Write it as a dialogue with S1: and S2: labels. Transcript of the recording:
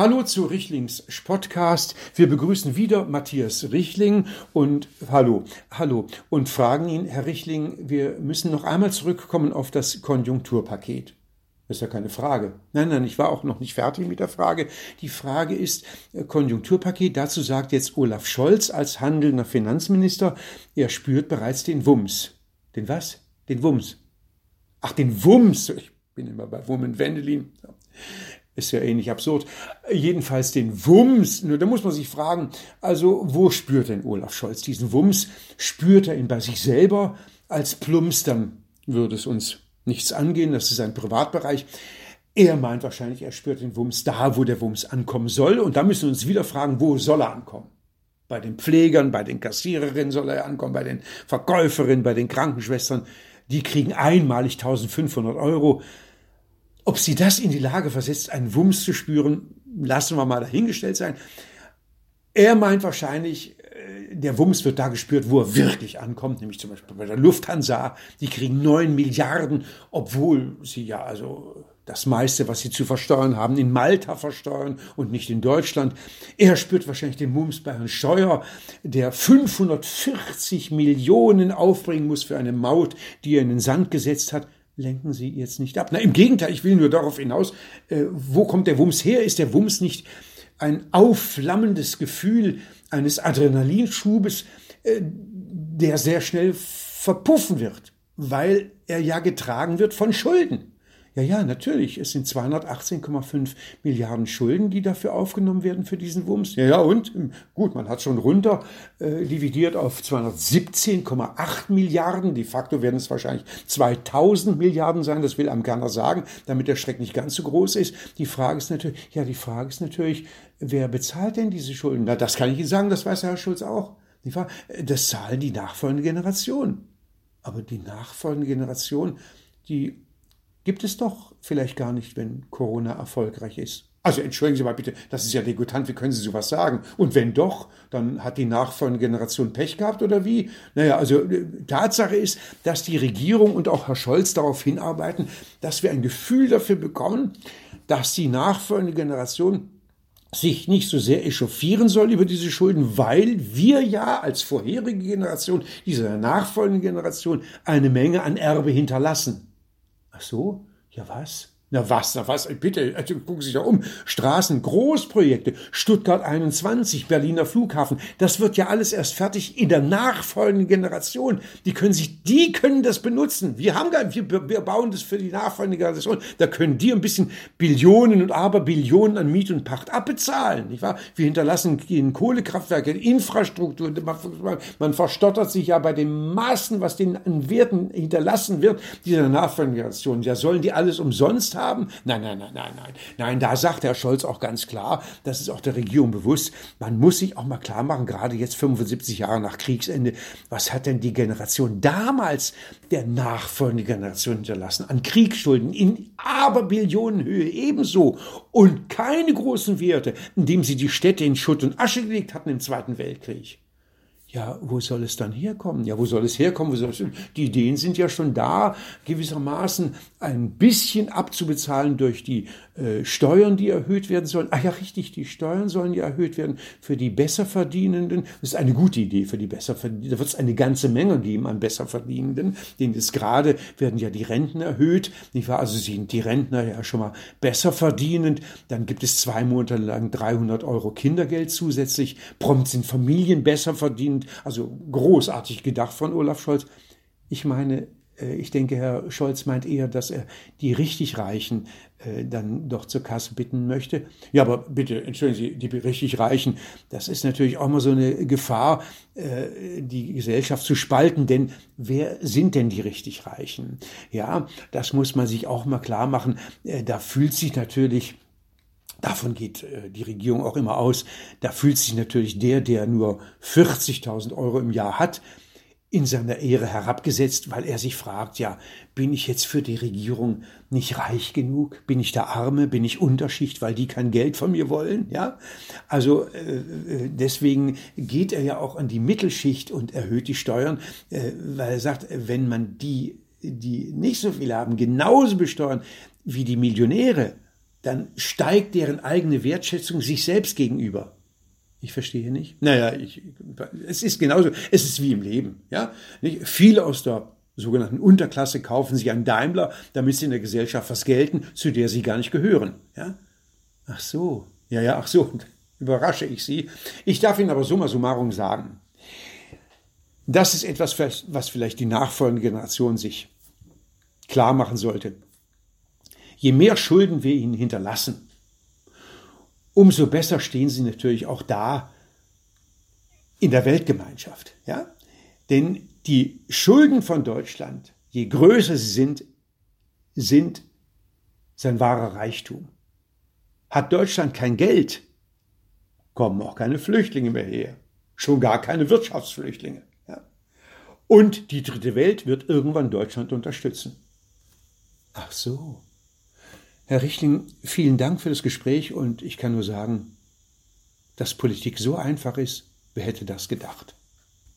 S1: Hallo zu Richlings Podcast. Wir begrüßen wieder Matthias Richling und hallo, hallo und fragen ihn, Herr Richling, wir müssen noch einmal zurückkommen auf das Konjunkturpaket. Das ist ja keine Frage. Nein, nein, ich war auch noch nicht fertig mit der Frage. Die Frage ist äh, Konjunkturpaket. Dazu sagt jetzt Olaf Scholz als handelnder Finanzminister, er spürt bereits den Wumms. Den was? Den Wumms. Ach, den Wumms. Ich bin immer bei Wummen Wendelin. Ist ja ähnlich absurd. Jedenfalls den Wumms. Nur da muss man sich fragen, also wo spürt denn Olaf Scholz diesen Wumms? Spürt er ihn bei sich selber? Als Plumps, dann würde es uns nichts angehen. Das ist sein Privatbereich. Er meint wahrscheinlich, er spürt den Wumms da, wo der Wumms ankommen soll. Und da müssen wir uns wieder fragen, wo soll er ankommen? Bei den Pflegern, bei den Kassiererinnen soll er ankommen, bei den Verkäuferinnen, bei den Krankenschwestern. Die kriegen einmalig 1500 Euro. Ob sie das in die Lage versetzt, einen Wumms zu spüren, lassen wir mal dahingestellt sein. Er meint wahrscheinlich, äh, der Wumms wird da gespürt, wo er wirklich ankommt, nämlich zum Beispiel bei der Lufthansa. Die kriegen neun Milliarden, obwohl sie ja also das meiste, was sie zu versteuern haben, in Malta versteuern und nicht in Deutschland. Er spürt wahrscheinlich den Wumms bei Herrn Scheuer, der 540 Millionen aufbringen muss für eine Maut, die er in den Sand gesetzt hat lenken Sie jetzt nicht ab. Na, im Gegenteil, ich will nur darauf hinaus, äh, wo kommt der Wumms her? Ist der Wumms nicht ein aufflammendes Gefühl eines Adrenalinschubes, äh, der sehr schnell verpuffen wird, weil er ja getragen wird von Schulden? Ja, ja, natürlich. Es sind 218,5 Milliarden Schulden, die dafür aufgenommen werden für diesen Wumms. Ja, ja, und gut, man hat schon runter äh, dividiert auf 217,8 Milliarden. De facto werden es wahrscheinlich 2000 Milliarden sein. Das will einem keiner sagen, damit der Schreck nicht ganz so groß ist. Die Frage ist natürlich, ja, die Frage ist natürlich, wer bezahlt denn diese Schulden? Na, das kann ich Ihnen sagen, das weiß Herr Schulz auch. Das zahlen die nachfolgende Generation. Aber die nachfolgende Generation, die gibt es doch vielleicht gar nicht, wenn Corona erfolgreich ist. Also entschuldigen Sie mal bitte, das ist ja degutant, wie können Sie sowas sagen? Und wenn doch, dann hat die nachfolgende Generation Pech gehabt oder wie? Naja, also äh, Tatsache ist, dass die Regierung und auch Herr Scholz darauf hinarbeiten, dass wir ein Gefühl dafür bekommen, dass die nachfolgende Generation sich nicht so sehr echauffieren soll über diese Schulden, weil wir ja als vorherige Generation, dieser nachfolgenden Generation, eine Menge an Erbe hinterlassen. Ach so? Ja was? Na was, na was, bitte, also gucken Sie sich doch um. Straßen, Großprojekte, Stuttgart 21, Berliner Flughafen, das wird ja alles erst fertig in der nachfolgenden Generation. Die können sich, die können das benutzen. Wir haben gar, wir, wir bauen das für die nachfolgende Generation. Da können die ein bisschen Billionen und Aberbillionen an Miet und Pacht abbezahlen, nicht wahr? Wir hinterlassen in Kohlekraftwerke, Infrastruktur, man, man, verstottert sich ja bei den Maßen, was denen an Werten hinterlassen wird, dieser nachfolgenden Generation. Ja, sollen die alles umsonst haben? Haben? Nein, nein, nein, nein, nein. Nein, da sagt Herr Scholz auch ganz klar, das ist auch der Regierung bewusst, man muss sich auch mal klar machen, gerade jetzt 75 Jahre nach Kriegsende, was hat denn die Generation damals der nachfolgende Generation hinterlassen? An Kriegsschulden in Aberbillionenhöhe ebenso und keine großen Werte, indem sie die Städte in Schutt und Asche gelegt hatten im Zweiten Weltkrieg. Ja, wo soll es dann herkommen? Ja, wo soll es herkommen? Soll es, die Ideen sind ja schon da, gewissermaßen ein bisschen abzubezahlen durch die äh, Steuern, die erhöht werden sollen. Ach ja, richtig, die Steuern sollen ja erhöht werden für die Besserverdienenden. Das ist eine gute Idee für die Besserverdienenden. Da wird es eine ganze Menge geben an Besserverdienenden. Denen ist gerade, werden ja die Renten erhöht. Nicht wahr? Also sind die Rentner ja schon mal besser verdienend. Dann gibt es zwei Monate lang 300 Euro Kindergeld zusätzlich. Prompt sind Familien besser verdient. Also großartig gedacht von Olaf Scholz. Ich meine, äh, ich denke, Herr Scholz meint eher, dass er die richtig Reichen äh, dann doch zur Kasse bitten möchte. Ja, aber bitte, entschuldigen Sie, die richtig Reichen, das ist natürlich auch mal so eine Gefahr, äh, die Gesellschaft zu spalten, denn wer sind denn die richtig Reichen? Ja, das muss man sich auch mal klar machen. Da fühlt sich natürlich Davon geht die Regierung auch immer aus. Da fühlt sich natürlich der, der nur 40.000 Euro im Jahr hat, in seiner Ehre herabgesetzt, weil er sich fragt, ja, bin ich jetzt für die Regierung nicht reich genug? Bin ich der Arme? Bin ich Unterschicht, weil die kein Geld von mir wollen? Ja, also äh, äh, deswegen geht er ja auch an die Mittelschicht und erhöht die Steuern, äh, weil er sagt, wenn man die, die nicht so viel haben, genauso besteuern wie die Millionäre, dann steigt deren eigene Wertschätzung sich selbst gegenüber. Ich verstehe nicht. Naja, ich, es ist genauso, es ist wie im Leben. Ja? Nicht? Viele aus der sogenannten Unterklasse kaufen sich einen Daimler, damit sie in der Gesellschaft was gelten, zu der sie gar nicht gehören. Ja? Ach so, ja, ja, ach so, überrasche ich Sie. Ich darf Ihnen aber summa summarum sagen, das ist etwas, was vielleicht die nachfolgende Generation sich klar machen sollte. Je mehr Schulden wir ihnen hinterlassen, umso besser stehen sie natürlich auch da in der Weltgemeinschaft. Ja? Denn die Schulden von Deutschland, je größer sie sind, sind sein wahrer Reichtum. Hat Deutschland kein Geld, kommen auch keine Flüchtlinge mehr her, schon gar keine Wirtschaftsflüchtlinge. Und die dritte Welt wird irgendwann Deutschland unterstützen. Ach so. Herr Richtling, vielen Dank für das Gespräch und ich kann nur sagen, dass Politik so einfach ist, wer hätte das gedacht?